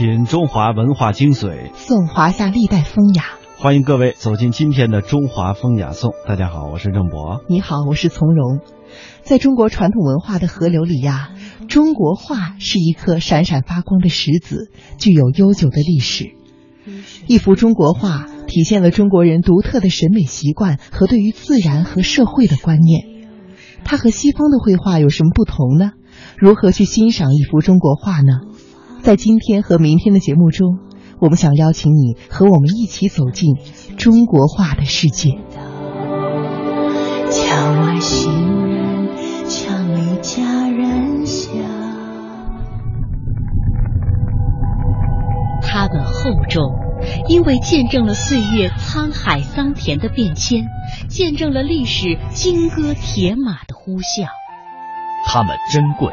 品中华文化精髓，颂华夏历代风雅。欢迎各位走进今天的中华风雅颂。大家好，我是郑博。你好，我是从容。在中国传统文化的河流里呀，中国画是一颗闪闪发光的石子，具有悠久的历史。一幅中国画体现了中国人独特的审美习惯和对于自然和社会的观念。它和西方的绘画有什么不同呢？如何去欣赏一幅中国画呢？在今天和明天的节目中。我们想邀请你和我们一起走进中国画的世界。墙外行人，墙里佳人笑。它们厚重，因为见证了岁月沧海桑田的变迁，见证了历史金戈铁马的呼啸。它们珍贵，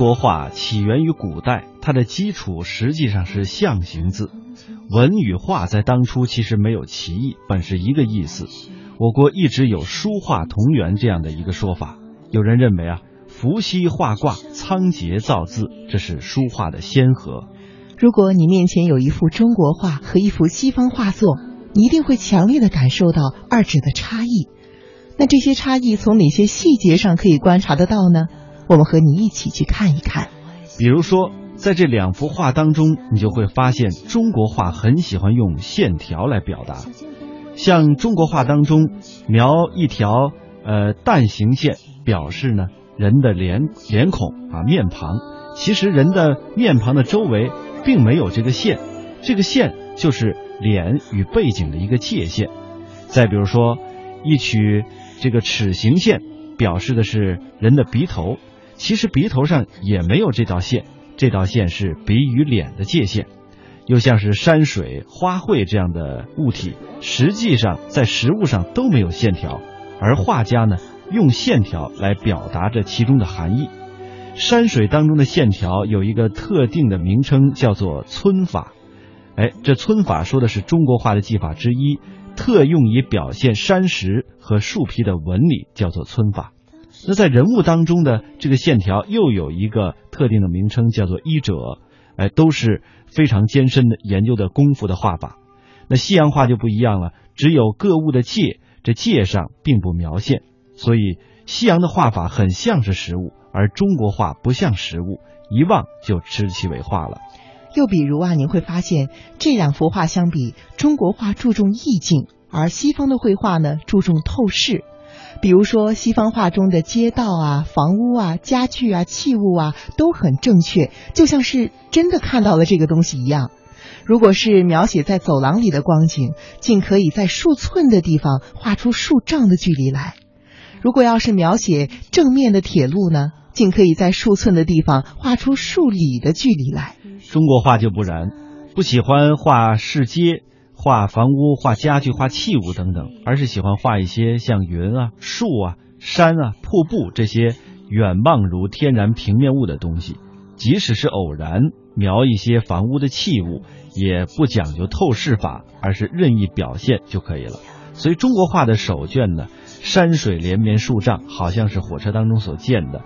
国画起源于古代，它的基础实际上是象形字。文与画在当初其实没有歧义，本是一个意思。我国一直有书画同源这样的一个说法。有人认为啊，伏羲画卦，仓颉造字，这是书画的先河。如果你面前有一幅中国画和一幅西方画作，你一定会强烈的感受到二者的差异。那这些差异从哪些细节上可以观察得到呢？我们和你一起去看一看，比如说，在这两幅画当中，你就会发现中国画很喜欢用线条来表达。像中国画当中描一条呃蛋形线，表示呢人的脸脸孔啊面庞。其实人的面庞的周围并没有这个线，这个线就是脸与背景的一个界限。再比如说，一曲这个齿形线，表示的是人的鼻头。其实鼻头上也没有这道线，这道线是鼻与脸的界限，又像是山水、花卉这样的物体，实际上在实物上都没有线条，而画家呢用线条来表达着其中的含义。山水当中的线条有一个特定的名称，叫做皴法。哎，这皴法说的是中国画的技法之一，特用以表现山石和树皮的纹理，叫做皴法。那在人物当中的这个线条又有一个特定的名称，叫做衣褶，哎，都是非常艰深的研究的功夫的画法。那西洋画就不一样了，只有各物的界，这界上并不描线，所以西洋的画法很像是实物，而中国画不像实物，一望就知其为画了。又比如啊，您会发现这两幅画相比，中国画注重意境，而西方的绘画呢注重透视。比如说，西方画中的街道啊、房屋啊、家具啊、器物啊都很正确，就像是真的看到了这个东西一样。如果是描写在走廊里的光景，竟可以在数寸的地方画出数丈的距离来；如果要是描写正面的铁路呢，竟可以在数寸的地方画出数里的距离来。中国画就不然，不喜欢画市街。画房屋、画家具、画器物等等，而是喜欢画一些像云啊、树啊、山啊、瀑布这些远望如天然平面物的东西。即使是偶然描一些房屋的器物，也不讲究透视法，而是任意表现就可以了。所以中国画的手卷呢，山水连绵数丈，好像是火车当中所见的；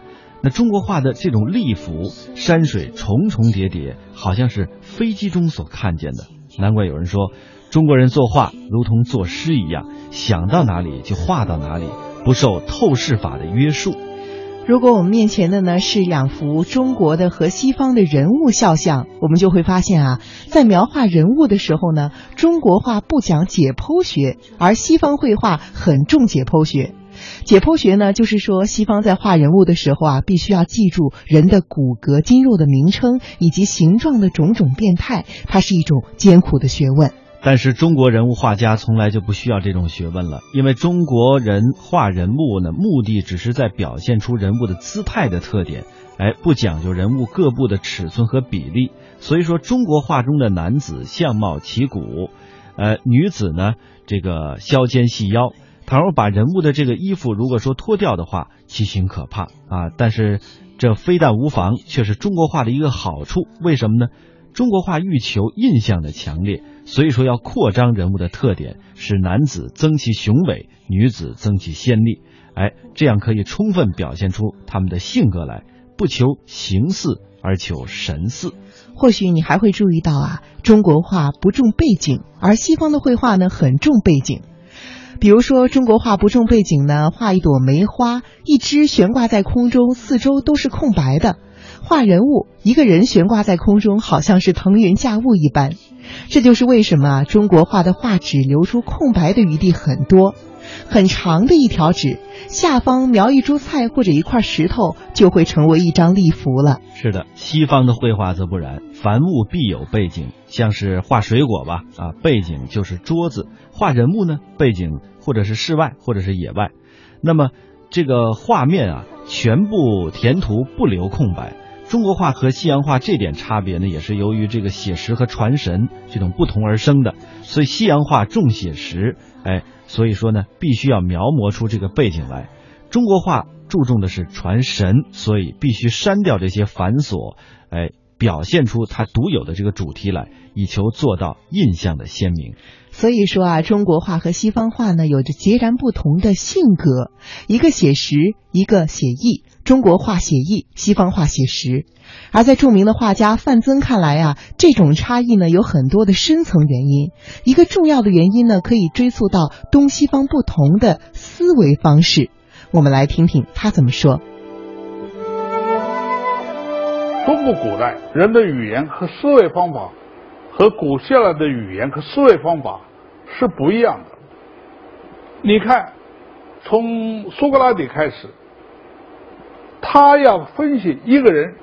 那中国画的这种立幅，山水重重叠叠，好像是飞机中所看见的。难怪有人说。中国人作画如同作诗一样，想到哪里就画到哪里，不受透视法的约束。如果我们面前的呢是两幅中国的和西方的人物肖像，我们就会发现啊，在描画人物的时候呢，中国画不讲解剖学，而西方绘画很重解剖学。解剖学呢，就是说西方在画人物的时候啊，必须要记住人的骨骼、筋肉的名称以及形状的种种变态，它是一种艰苦的学问。但是中国人物画家从来就不需要这种学问了，因为中国人画人物呢，目的只是在表现出人物的姿态的特点，哎，不讲究人物各部的尺寸和比例。所以说，中国画中的男子相貌旗鼓，呃，女子呢这个削肩细腰。倘若把人物的这个衣服如果说脱掉的话，奇形可怕啊！但是这非但无妨，却是中国画的一个好处。为什么呢？中国画欲求印象的强烈。所以说要扩张人物的特点，使男子增其雄伟，女子增其鲜丽，哎，这样可以充分表现出他们的性格来，不求形似，而求神似。或许你还会注意到啊，中国画不重背景，而西方的绘画呢很重背景。比如说，中国画不重背景呢，画一朵梅花，一只悬挂在空中，四周都是空白的。画人物，一个人悬挂在空中，好像是腾云驾雾一般。这就是为什么中国画的画纸留出空白的余地很多。很长的一条纸，下方描一株菜或者一块石头，就会成为一张立幅了。是的，西方的绘画则不然，凡物必有背景。像是画水果吧，啊，背景就是桌子；画人物呢，背景或者是室外，或者是野外。那么这个画面啊，全部填涂，不留空白。中国画和西洋画这点差别呢，也是由于这个写实和传神这种不同而生的。所以西洋画重写实，哎，所以说呢，必须要描摹出这个背景来。中国画注重的是传神，所以必须删掉这些繁琐，哎，表现出它独有的这个主题来，以求做到印象的鲜明。所以说啊，中国画和西方画呢，有着截然不同的性格，一个写实，一个写意。中国画写意，西方画写实。而在著名的画家范曾看来啊，这种差异呢有很多的深层原因。一个重要的原因呢，可以追溯到东西方不同的思维方式。我们来听听他怎么说。中国古代人的语言和思维方法，和古希腊的语言和思维方法是不一样的。你看，从苏格拉底开始。他要分析一个人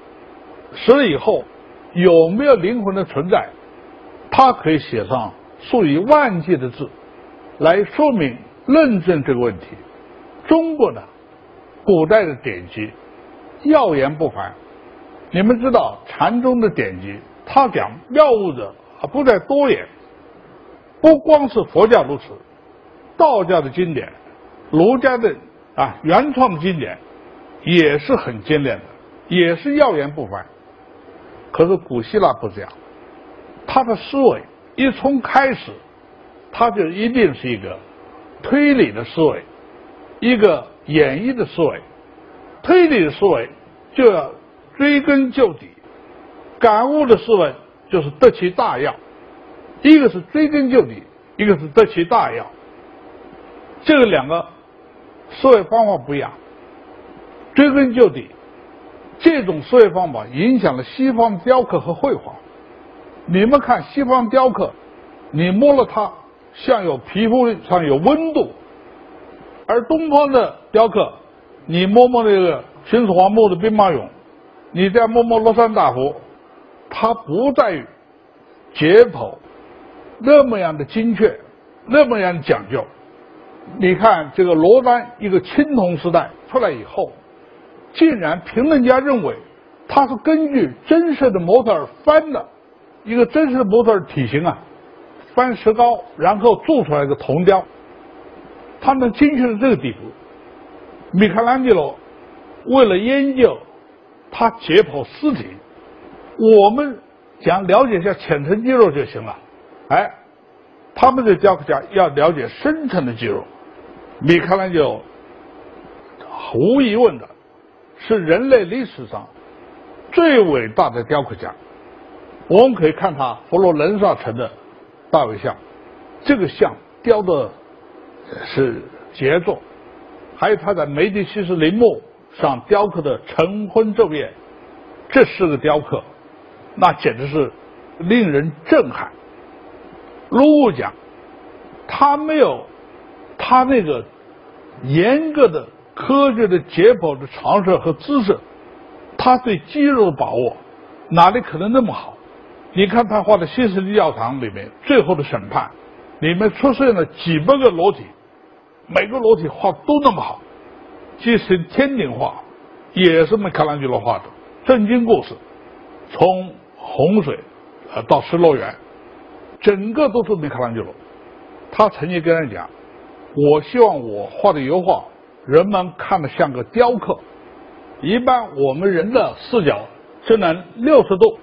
死了以后有没有灵魂的存在，他可以写上数以万计的字来说明、论证这个问题。中国呢，古代的典籍耀眼不凡。你们知道禅宗的典籍，他讲妙物者啊不在多言，不光是佛教如此，道教的经典、儒家的啊原创经典。也是很精炼的，也是耀眼不凡。可是古希腊不这样，他的思维一从开始，他就一定是一个推理的思维，一个演绎的思维。推理的思维就要追根究底，感悟的思维就是得其大要。一个是追根究底，一个是得其大要。这两个思维方法不一样。追根究底，这种思维方法影响了西方雕刻和绘画。你们看西方雕刻，你摸了它，像有皮肤上有温度；而东方的雕刻，你摸摸那个秦始皇墓的兵马俑，你再摸摸乐山大佛，它不在于解剖那么样的精确，那么样讲究。你看这个罗丹，一个青铜时代出来以后。竟然评论家认为，他是根据真实的模特儿翻的，一个真实的模特儿体型啊，翻石膏，然后做出来的铜雕，他能精确到这个地步。米开朗基罗为了研究他解剖尸体，我们想了解一下浅层肌肉就行了，哎，他们的雕刻家要了解深层的肌肉。米开朗基罗毫无疑问的。是人类历史上最伟大的雕刻家。我们可以看他佛罗伦萨城的大卫像，这个像雕的是杰作；还有他在梅迪西斯陵墓上雕刻的晨昏昼夜，这四个雕刻，那简直是令人震撼。如果讲他没有他那个严格的。科学的解剖的常识和知识，他对肌肉的把握哪里可能那么好？你看他画的《新世纪教堂》里面《最后的审判》，里面出现了几百个裸体，每个裸体画都那么好。即使天顶画，也是米开朗基罗画的。圣经故事，从洪水，呃到失乐园，整个都是米开朗基罗。他曾经跟人讲：“我希望我画的油画，人们看的像个雕刻。一般我们人的视角只能六十度。”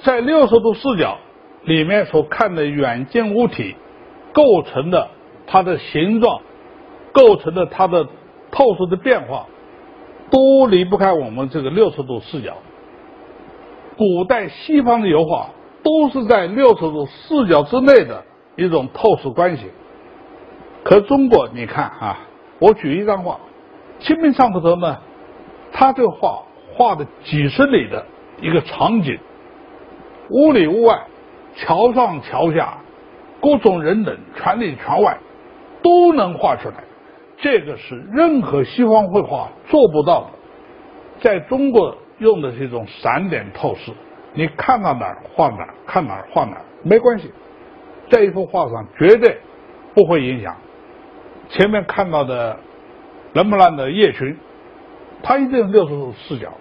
在六十度视角里面所看的远近物体构成的它的形状，构成的它的透视的变化，都离不开我们这个六十度视角。古代西方的油画都是在六十度视角之内的一种透视关系，可中国你看啊，我举一张画，《清明上河图》呢，他这个画画的几十里的一个场景。屋里屋外，桥上桥下，各种人等，船里船外，都能画出来。这个是任何西方绘画做不到的。在中国用的是一种散点透视，你看到哪儿画哪儿，看哪儿画哪儿，没关系，在一幅画上绝对不会影响。前面看到的人们兰的夜巡，它一定是六十度视角。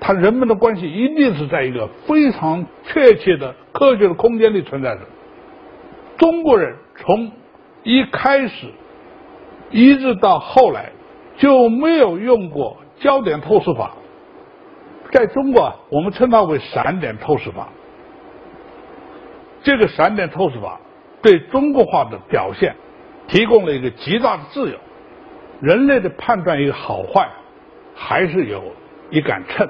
它人们的关系一定是在一个非常确切的科学的空间里存在着。中国人从一开始一直到后来就没有用过焦点透视法，在中国我们称它为散点透视法。这个散点透视法对中国画的表现提供了一个极大的自由。人类的判断一个好坏，还是有一杆秤。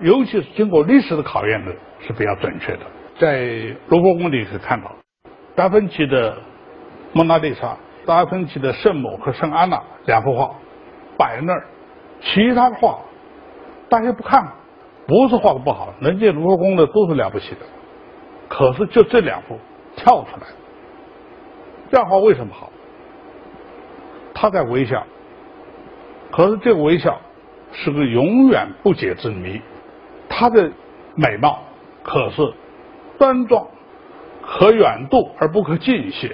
尤其是经过历史的考验的是比较准确的。在卢浮宫里可以看到，达芬奇的《蒙娜丽莎》、达芬奇的《圣母和圣安娜》两幅画摆那儿，其他的画大家不看，不是画的不好，能进卢浮宫的都是了不起的。可是就这两幅跳出来，这样画为什么好？他在微笑，可是这个微笑是个永远不解之谜。她的美貌可是端庄可远渡而不可近亵，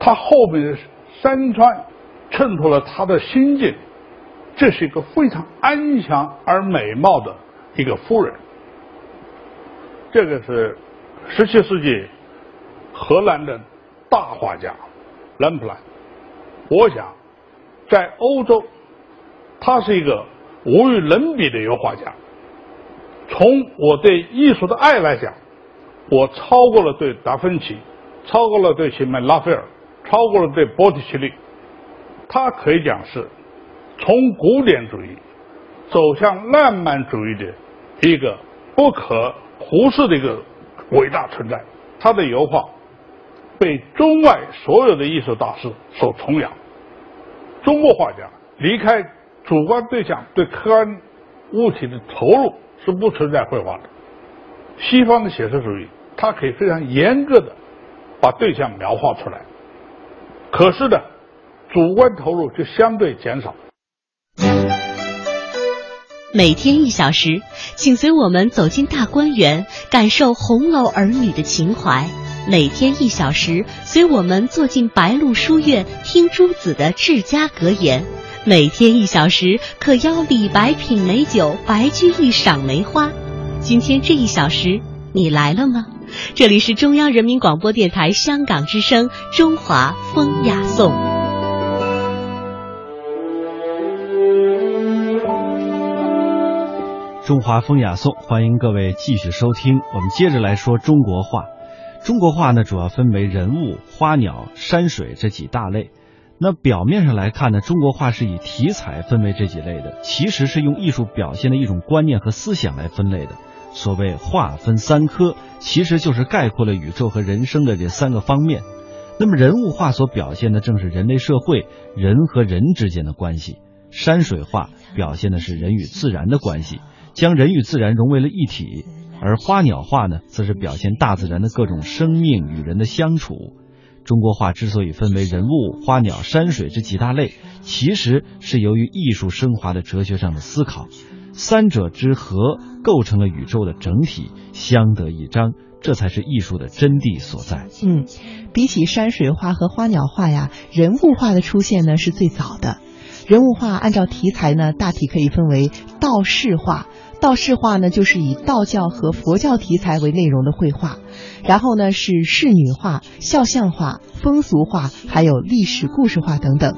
她后面的山川衬托了她的心境，这是一个非常安详而美貌的一个夫人。这个是十七世纪荷兰的大画家兰普兰，我想在欧洲，他是一个无与伦比的油画家。从我对艺术的爱来讲，我超过了对达芬奇，超过了对西门拉斐尔，超过了对波提切利。他可以讲是从古典主义走向浪漫主义的一个不可忽视的一个伟大存在。他的油画被中外所有的艺术大师所崇仰。中国画家离开主观对象对客观物体的投入。是不存在绘画的。西方的写实主义，它可以非常严格的把对象描画出来，可是呢，主观投入就相对减少。每天一小时，请随我们走进大观园，感受红楼儿女的情怀；每天一小时，随我们坐进白鹿书院，听朱子的治家格言。每天一小时，可邀李白品美酒，白居易赏梅花。今天这一小时，你来了吗？这里是中央人民广播电台香港之声《中华风雅颂》。中华风雅颂，欢迎各位继续收听。我们接着来说中国话。中国画呢，主要分为人物、花鸟、山水这几大类。那表面上来看呢，中国画是以题材分为这几类的，其实是用艺术表现的一种观念和思想来分类的。所谓画分三科，其实就是概括了宇宙和人生的这三个方面。那么人物画所表现的正是人类社会人和人之间的关系，山水画表现的是人与自然的关系，将人与自然融为了一体；而花鸟画呢，则是表现大自然的各种生命与人的相处。中国画之所以分为人物、花鸟、山水这几大类，其实是由于艺术升华的哲学上的思考。三者之和构成了宇宙的整体，相得益彰，这才是艺术的真谛所在。嗯，比起山水画和花鸟画呀，人物画的出现呢是最早的。人物画按照题材呢，大体可以分为道士画。道士画呢，就是以道教和佛教题材为内容的绘画。然后呢，是仕女画、肖像画、风俗画，还有历史故事画等等。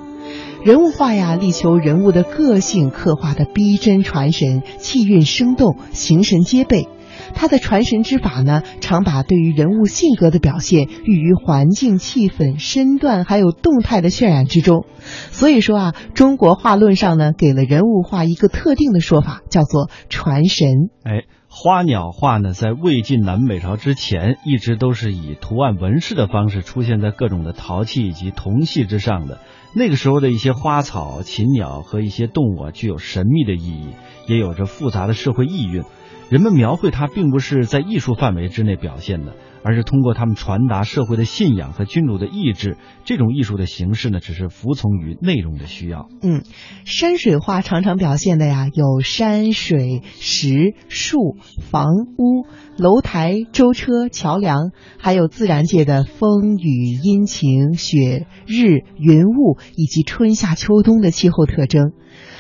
人物画呀，力求人物的个性刻画的逼真传神，气韵生动，形神皆备。他的传神之法呢，常把对于人物性格的表现寓于环境、气氛、身段还有动态的渲染之中。所以说啊，中国画论上呢，给了人物画一个特定的说法，叫做传神。哎，花鸟画呢，在魏晋南北朝之前，一直都是以图案纹饰的方式出现在各种的陶器以及铜器之上的。那个时候的一些花草、禽鸟和一些动物啊，具有神秘的意义，也有着复杂的社会意蕴。人们描绘它，并不是在艺术范围之内表现的，而是通过他们传达社会的信仰和君主的意志。这种艺术的形式呢，只是服从于内容的需要。嗯，山水画常常表现的呀，有山水、石、树、房屋、楼台、舟车、桥梁，还有自然界的风雨、阴晴、雪日、云雾，以及春夏秋冬的气候特征。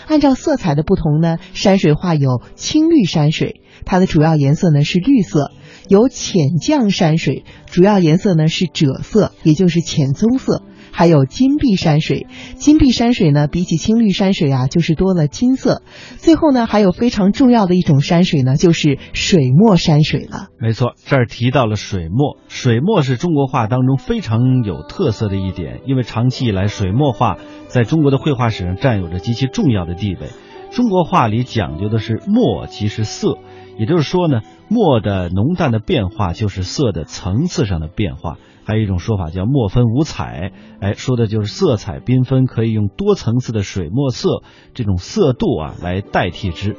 按照色彩的不同呢，山水画有青绿山水。它的主要颜色呢是绿色，有浅绛山水，主要颜色呢是赭色，也就是浅棕色。还有金碧山水，金碧山水呢比起青绿山水啊，就是多了金色。最后呢，还有非常重要的一种山水呢，就是水墨山水了。没错，这儿提到了水墨，水墨是中国画当中非常有特色的一点，因为长期以来水墨画在中国的绘画史上占有着极其重要的地位。中国画里讲究的是墨即是色。也就是说呢，墨的浓淡的变化就是色的层次上的变化。还有一种说法叫墨分五彩，哎，说的就是色彩缤纷，可以用多层次的水墨色这种色度啊来代替之。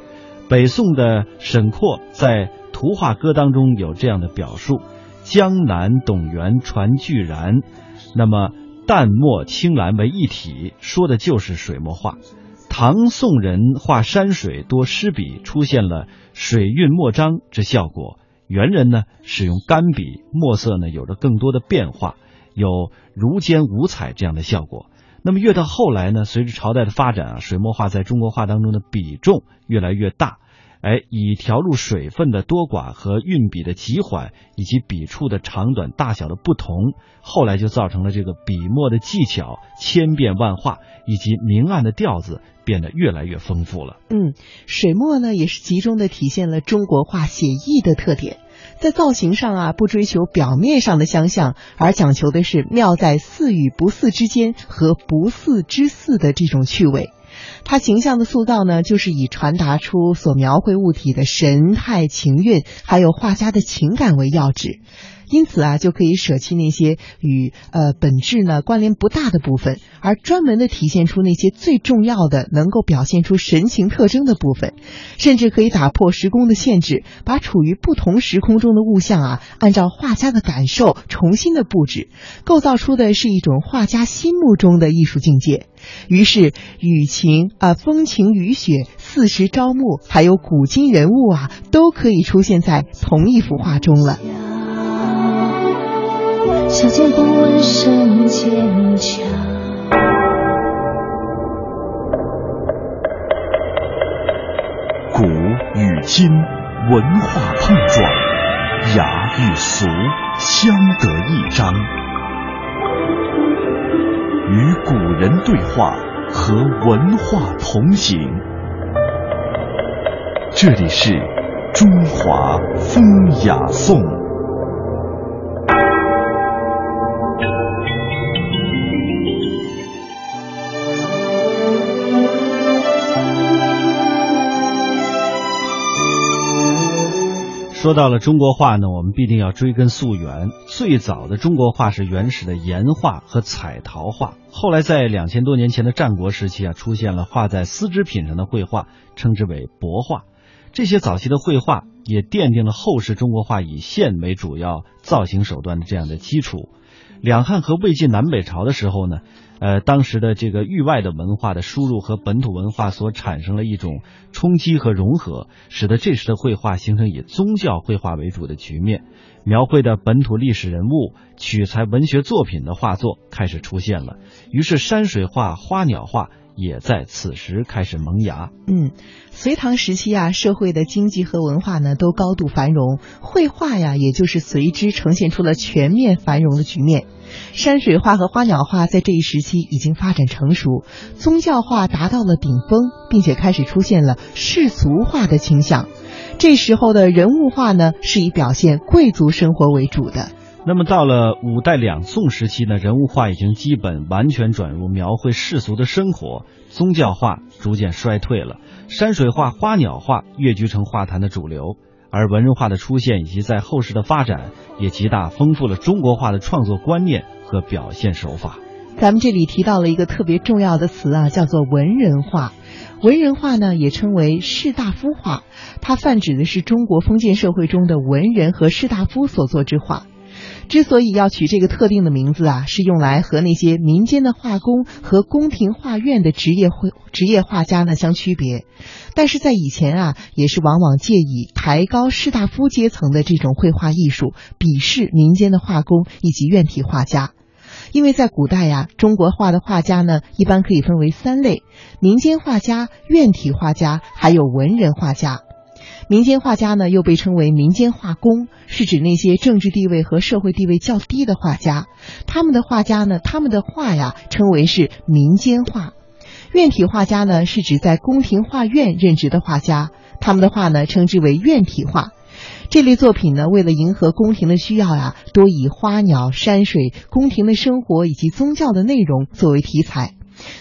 北宋的沈括在《图画歌》当中有这样的表述：江南董源传巨然，那么淡墨青蓝为一体，说的就是水墨画。唐宋人画山水多湿笔，出现了水韵墨章之效果。元人呢使用干笔，墨色呢有着更多的变化，有如间五彩这样的效果。那么越到后来呢，随着朝代的发展啊，水墨画在中国画当中的比重越来越大。哎，以调入水分的多寡和运笔的急缓，以及笔触的长短大小的不同，后来就造成了这个笔墨的技巧千变万化，以及明暗的调子变得越来越丰富了。嗯，水墨呢也是集中的体现了中国画写意的特点，在造型上啊不追求表面上的相像，而讲求的是妙在似与不似之间和不似之似的这种趣味。他形象的塑造呢，就是以传达出所描绘物体的神态、情韵，还有画家的情感为要旨。因此啊，就可以舍弃那些与呃本质呢关联不大的部分，而专门的体现出那些最重要的、能够表现出神情特征的部分。甚至可以打破时空的限制，把处于不同时空中的物象啊，按照画家的感受重新的布置，构造出的是一种画家心目中的艺术境界。于是，雨晴啊，风晴雨雪、四时朝暮，还有古今人物啊，都可以出现在同一幅画中了。小剑不问声坚强。古与今，文化碰撞，雅与俗相得益彰。与古人对话，和文化同行。这里是中华风雅颂。说到了中国画呢，我们必定要追根溯源。最早的中国画是原始的岩画和彩陶画，后来在两千多年前的战国时期啊，出现了画在丝织品上的绘画，称之为帛画。这些早期的绘画也奠定了后世中国画以线为主要造型手段的这样的基础。两汉和魏晋南北朝的时候呢，呃，当时的这个域外的文化的输入和本土文化所产生了一种冲击和融合，使得这时的绘画形成以宗教绘画为主的局面。描绘的本土历史人物、取材文学作品的画作开始出现了，于是山水画、花鸟画也在此时开始萌芽。嗯，隋唐时期啊，社会的经济和文化呢都高度繁荣，绘画呀，也就是随之呈现出了全面繁荣的局面。山水画和花鸟画在这一时期已经发展成熟，宗教画达到了顶峰，并且开始出现了世俗化的倾向。这时候的人物画呢，是以表现贵族生活为主的。那么到了五代两宋时期呢，人物画已经基本完全转入描绘世俗的生活，宗教画逐渐衰退了，山水画、花鸟画跃居成画坛的主流，而文人画的出现以及在后世的发展，也极大丰富了中国画的创作观念和表现手法。咱们这里提到了一个特别重要的词啊，叫做文人画。文人画呢，也称为士大夫画，它泛指的是中国封建社会中的文人和士大夫所作之画。之所以要取这个特定的名字啊，是用来和那些民间的画工和宫廷画院的职业绘职业画家呢相区别。但是在以前啊，也是往往借以抬高士大夫阶层的这种绘画艺术，鄙视民间的画工以及院体画家。因为在古代呀，中国画的画家呢，一般可以分为三类：民间画家、院体画家，还有文人画家。民间画家呢，又被称为民间画工，是指那些政治地位和社会地位较低的画家。他们的画家呢，他们的画呀，称为是民间画。院体画家呢，是指在宫廷画院任职的画家，他们的画呢，称之为院体画。这类作品呢，为了迎合宫廷的需要呀，多以花鸟、山水、宫廷的生活以及宗教的内容作为题材。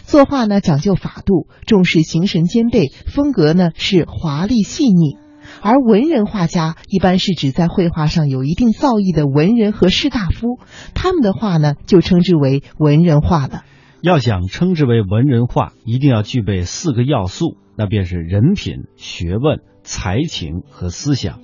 作画呢讲究法度，重视形神兼备，风格呢是华丽细腻。而文人画家一般是指在绘画上有一定造诣的文人和士大夫，他们的画呢就称之为文人画了。要想称之为文人画，一定要具备四个要素，那便是人品、学问、才情和思想。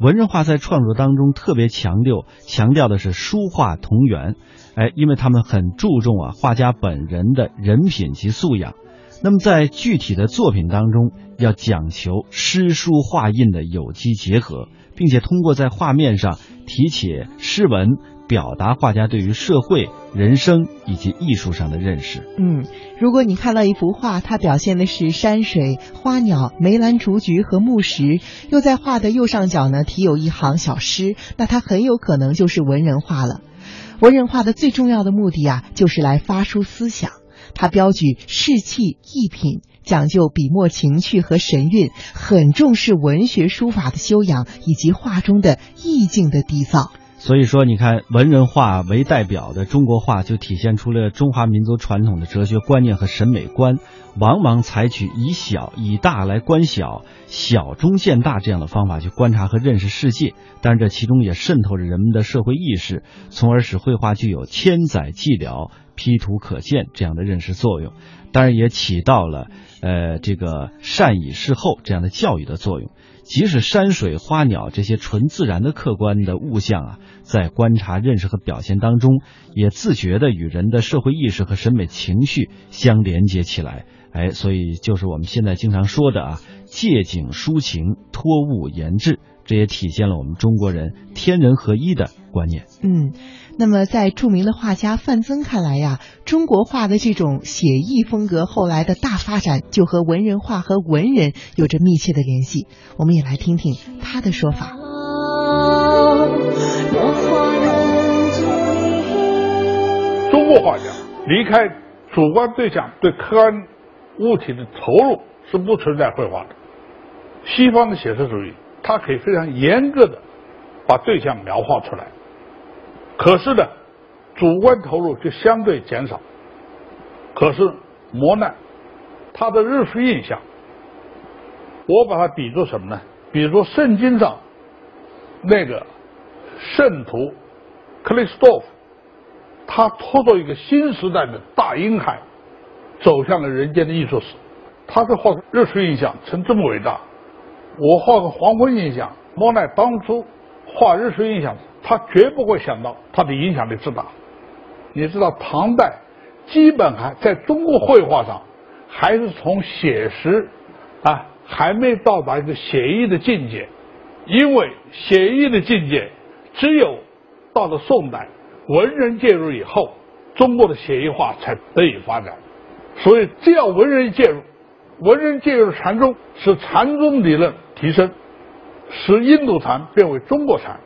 文人画在创作当中特别强调强调的是书画同源，哎，因为他们很注重啊画家本人的人品及素养。那么在具体的作品当中，要讲求诗书画印的有机结合，并且通过在画面上提起诗文。表达画家对于社会、人生以及艺术上的认识。嗯，如果你看到一幅画，它表现的是山水、花鸟、梅兰竹菊和木石，又在画的右上角呢题有一行小诗，那它很有可能就是文人画了。文人画的最重要的目的啊，就是来发出思想。它标举士气、艺品，讲究笔墨情趣和神韵，很重视文学书法的修养以及画中的意境的缔造。所以说，你看文人画为代表的中国画，就体现出了中华民族传统的哲学观念和审美观，往往采取以小以大来观小，小中见大这样的方法去观察和认识世界。但是这其中也渗透着人们的社会意识，从而使绘画具有千载寂寥、批图可见这样的认识作用。当然，也起到了呃这个善以事后这样的教育的作用。即使山水、花鸟这些纯自然的客观的物象啊。在观察、认识和表现当中，也自觉的与人的社会意识和审美情绪相连接起来。哎，所以就是我们现在经常说的啊，借景抒情，托物言志，这也体现了我们中国人天人合一的观念。嗯，那么在著名的画家范曾看来呀，中国画的这种写意风格后来的大发展，就和文人画和文人有着密切的联系。我们也来听听他的说法。中国画家离开主观对象对客观物体的投入是不存在绘画的。西方的写实主义，它可以非常严格的把对象描画出来，可是呢，主观投入就相对减少。可是磨难，他的日出印象，我把它比作什么呢？比如圣经上那个圣徒克里斯多夫。他拖着一个新时代的大婴孩，走向了人间的艺术史。他的画日出印象曾这么伟大，我画个黄昏印象。莫奈当初画日出印象，他绝不会想到他的影响力之大。你知道唐代基本还在中国绘画上还是从写实啊，还没到达一个写意的境界，因为写意的境界只有到了宋代文人介入以后，中国的写意画才得以发展。所以，只要文人介入，文人介入禅宗，使禅宗理论提升，使印度禅变为中国禅；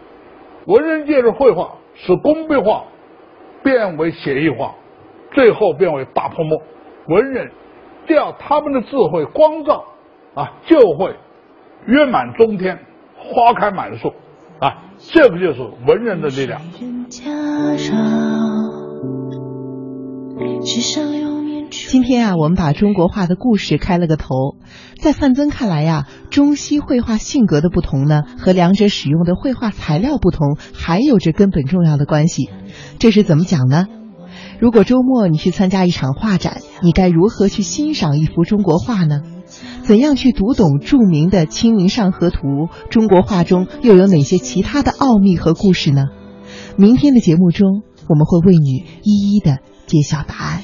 文人介入绘画，使工笔画变为写意画，最后变为大泼墨。文人只要他们的智慧光照啊，就会月满中天，花开满树啊！这个就是文人的力量。今天啊，我们把中国画的故事开了个头。在范增看来呀，中西绘画性格的不同呢，和两者使用的绘画材料不同，还有着根本重要的关系。这是怎么讲呢？如果周末你去参加一场画展，你该如何去欣赏一幅中国画呢？怎样去读懂著名的《清明上河图》？中国画中又有哪些其他的奥秘和故事呢？明天的节目中，我们会为你一一的揭晓答案。